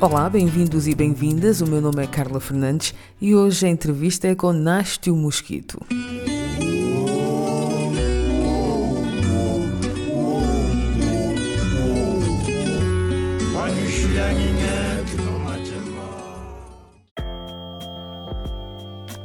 Olá, bem-vindos e bem-vindas. O meu nome é Carla Fernandes e hoje a entrevista é com Nástio Mosquito.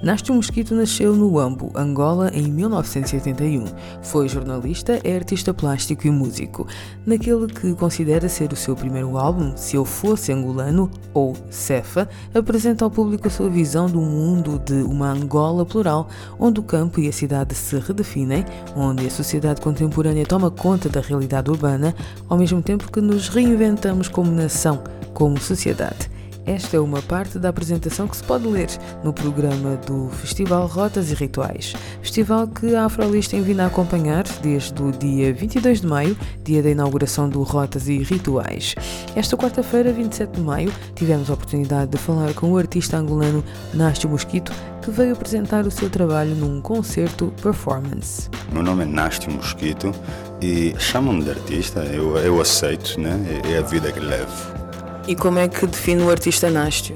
Nástio Mosquito nasceu no Ambo, Angola, em 1981. Foi jornalista, é artista plástico e músico. Naquele que considera ser o seu primeiro álbum, Se Eu Fosse Angolano, ou Cefa, apresenta ao público a sua visão do mundo de uma Angola plural, onde o campo e a cidade se redefinem, onde a sociedade contemporânea toma conta da realidade urbana, ao mesmo tempo que nos reinventamos como nação, como sociedade. Esta é uma parte da apresentação que se pode ler no programa do Festival Rotas e Rituais. Festival que a Afrolis tem vindo a acompanhar desde o dia 22 de maio, dia da inauguração do Rotas e Rituais. Esta quarta-feira, 27 de maio, tivemos a oportunidade de falar com o artista angolano Nástio Mosquito, que veio apresentar o seu trabalho num concerto performance. Meu nome é Nástio Mosquito e chamam-me de artista, eu, eu aceito, né? é a vida que levo. E como é que define o artista Nástio?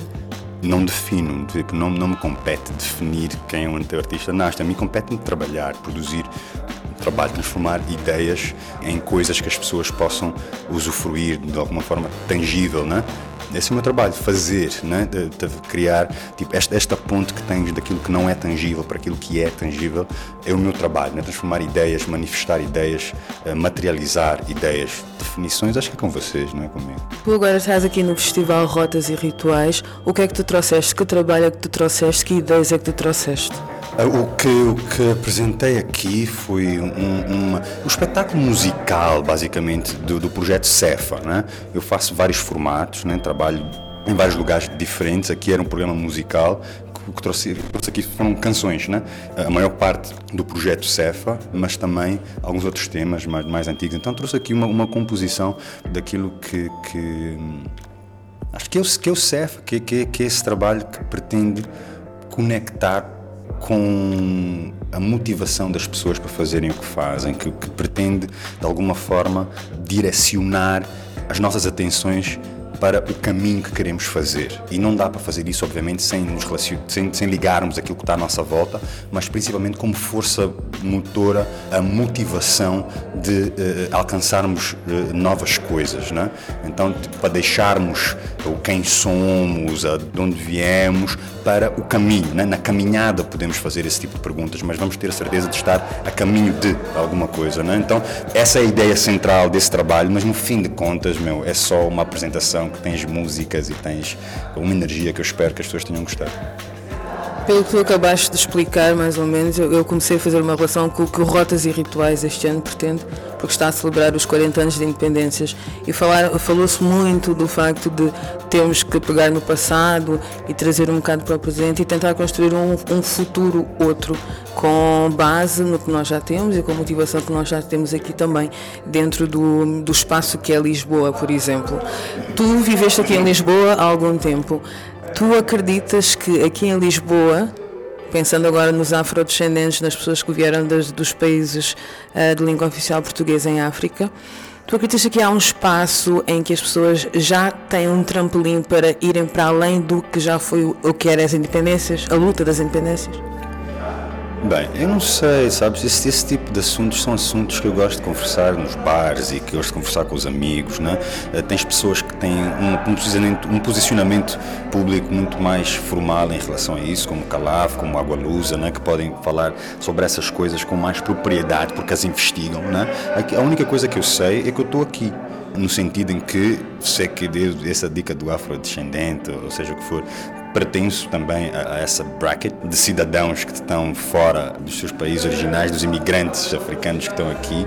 Não defino, não, não me compete definir quem é um artista Nástio. A mim compete-me trabalhar, produzir trabalho, transformar ideias em coisas que as pessoas possam usufruir de alguma forma tangível, né? Esse é o meu trabalho, fazer, né? de, de criar tipo, esta, esta ponte que tens daquilo que não é tangível para aquilo que é tangível, é o meu trabalho, né? transformar ideias, manifestar ideias, eh, materializar ideias, definições, acho que é com vocês, não é comigo. Tu agora estás aqui no Festival Rotas e Rituais, o que é que tu trouxeste? Que trabalho é que tu trouxeste? Que ideias é que tu trouxeste? Ah, o que, o que apresentei aqui foi um, um espetáculo musical, basicamente, do, do projeto Cefa. Né? Eu faço vários formatos, né? trabalho em vários lugares diferentes. Aqui era um programa musical o que trouxe, trouxe, aqui foram canções, né? A maior parte do projeto Cefa, mas também alguns outros temas mais, mais antigos. Então trouxe aqui uma, uma composição daquilo que, que acho que é o, que é o Cefa, que, que, que é esse trabalho que pretende conectar com a motivação das pessoas para fazerem o que fazem, que, que pretende de alguma forma direcionar as nossas atenções para o caminho que queremos fazer. E não dá para fazer isso, obviamente, sem, nos sem, sem ligarmos aquilo que está à nossa volta, mas principalmente como força motora, a motivação de uh, alcançarmos uh, novas coisas. Né? Então, tipo, para deixarmos o quem somos, a, de onde viemos, para o caminho. Né? Na caminhada podemos fazer esse tipo de perguntas, mas vamos ter a certeza de estar a caminho de alguma coisa. Né? Então, essa é a ideia central desse trabalho, mas no fim de contas, meu, é só uma apresentação que tens músicas e tens uma energia que eu espero que as pessoas tenham gostado. Pelo que acabaste de explicar, mais ou menos, eu, comecei a fazer uma relação com o que Rotas e Rituais este ano pretende, porque está a celebrar os 40 anos de independências e falou-se muito do facto de termos que pegar no passado e trazer um bocado para o presente e tentar construir um, um futuro outro com base no que nós já temos e com a motivação que nós já temos aqui também dentro do, do espaço que é Lisboa, por exemplo. Tu viveste aqui em Lisboa há algum tempo. Tu acreditas que aqui em Lisboa, pensando agora nos afrodescendentes, nas pessoas que vieram das, dos países uh, de língua oficial portuguesa em África, tu acreditas que há um espaço em que as pessoas já têm um trampolim para irem para além do que já foi o que era as independências, a luta das independências? Bem, eu não sei, sabes? Esse, esse, tipo de assuntos são assuntos que eu gosto de conversar nos bares e que gosto de conversar com os amigos, né? Tens pessoas que têm um, um, posicionamento, um posicionamento público muito mais formal em relação a isso, como Calaf, como Água Lusa, né? Que podem falar sobre essas coisas com mais propriedade porque as investigam, né? A única coisa que eu sei é que eu estou aqui no sentido em que sei que essa dica do afrodescendente, ou seja o que for, pertenço também a, a, essa bracket de cidadãos que estão fora dos seus países originais, dos imigrantes africanos que estão aqui.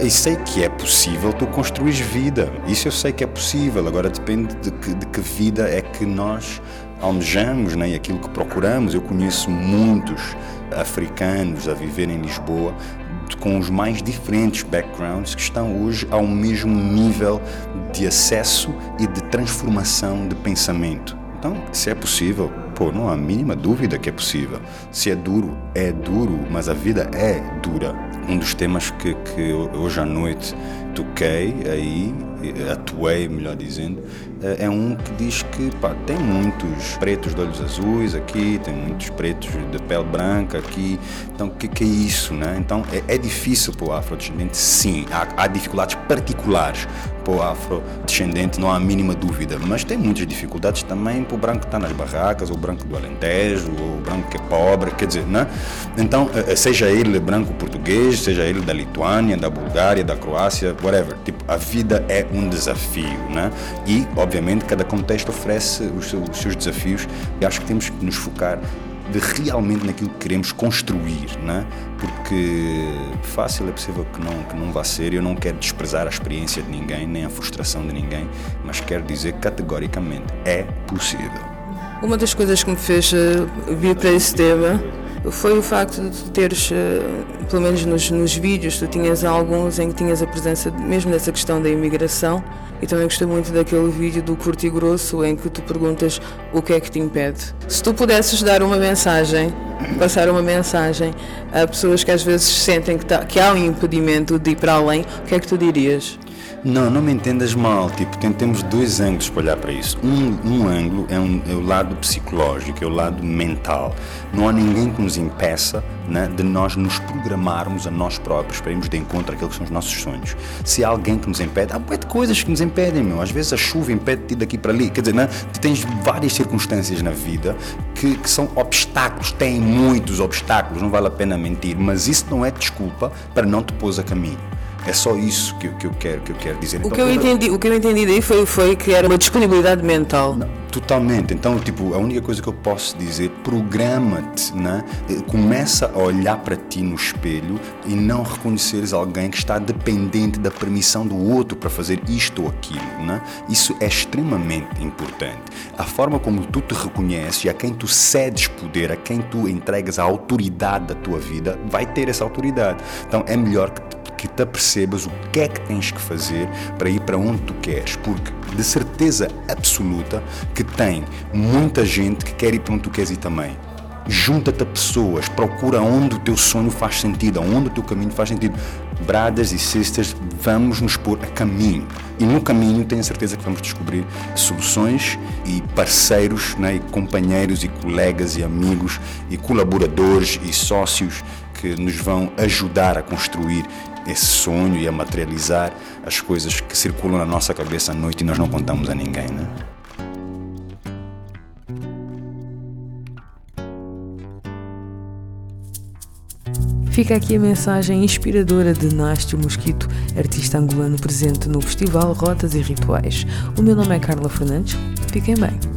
E sei que é possível tu construir vida. Isso eu sei que é possível. Agora depende de que, de que vida é que nós almejamos né? e aquilo que procuramos. Eu conheço muitos africanos a viver em Lisboa com os mais diferentes backgrounds que estão hoje ao mesmo nível de acesso e de transformação de pensamento. Então, se é possível, pô, não há a mínima dúvida que é possível. Se é duro, é duro, mas a vida é dura. Um dos temas que, que hoje à noite toquei aí, atuei, melhor dizendo, é um que diz que pá, tem muitos pretos de olhos azuis aqui, tem muitos pretos de pele branca aqui. Então, o que, que, é isso, né? Então, é, é difícil para o afrodescendente, sim. Há, há dificuldades particulares para o afrodescendente, não há a mínima dúvida. Mas tem muitas dificuldades também para o branco que está nas barracas, ou o branco do Alentejo, ou o branco que é pobre, quer dizer, né? Então, eh, eh, seja ele branco português, seja ele da Lituânia, da Bulgária, da Croácia, whatever. Tipo, a vida é um desafio, né? E, obviamente, cada contexto oferece os seus, os seus desafios e acho que temos que nos focar de realmente naquilo que queremos construir, né? porque fácil é possível que não, que não vá ser. Eu não quero desprezar a experiência de ninguém, nem a frustração de ninguém, mas quero dizer categoricamente: é possível. Uma das coisas que me fez uh, vir para esse tema foi o facto de tu teres, eh, pelo menos nos, nos vídeos, tu tinhas alguns em que tinhas a presença mesmo dessa questão da imigração e também gostei muito daquele vídeo do curto e grosso em que tu perguntas o que é que te impede. Se tu pudesses dar uma mensagem, passar uma mensagem a pessoas que às vezes sentem que, tá, que há um impedimento de ir para além, o que é que tu dirias? Não, não me entendas mal. Tipo, tem, temos dois ângulos para olhar para isso. Um, um ângulo é, um, é, o lado psicológico, é o lado mental. Não há ninguém que nos impeça né, de nós nos programarmos a nós próprios para irmos de encontro àquilo que são os nossos sonhos. Se há alguém que nos impede, há muitas coisas que nos impedem, meu. Às vezes a chuva impede-te daqui para ali. Quer dizer, né, tens várias circunstâncias na vida que, que são obstáculos, têm muitos obstáculos, não vale a pena mentir, mas isso não é desculpa para não te pôs a caminho. É só isso que, que, eu, quero, que eu quero dizer. O, então, que eu entendi, o que eu entendi daí foi, foi era uma disponibilidade mental. Não, totalmente. Então, tipo, a única coisa que eu posso dizer, programa-te, né? começa a olhar para ti no espelho e não reconheceres alguém que está dependente da permissão do outro para fazer isto ou aquilo. Né? Isso é extremamente importante. A forma como tu te reconheces e a quem tu cedes poder, a quem tu entregas a autoridade da tua vida, vai ter essa autoridade. Então, é melhor que que te apercebas o que é que tens que fazer para ir para onde tu queres, porque de certeza absoluta que tem muita gente que quer ir para onde tu queres ir também. Junta-te a pessoas, procura onde o teu sonho faz sentido, onde o teu caminho faz sentido. Brothers e sisters, vamos nos pôr a caminho. E no caminho tenho certeza que vamos descobrir soluções e parceiros, né, e companheiros e colegas e amigos e colaboradores e sócios que nos vão ajudar a construir esse sonho e a materializar as coisas que circulam na nossa cabeça à noite e nós não contamos a ninguém, né? Fica aqui a mensagem inspiradora de Nástio Mosquito, artista angolano presente no Festival Rotas e Rituais. O meu nome é Carla Fernandes. Fiquem bem.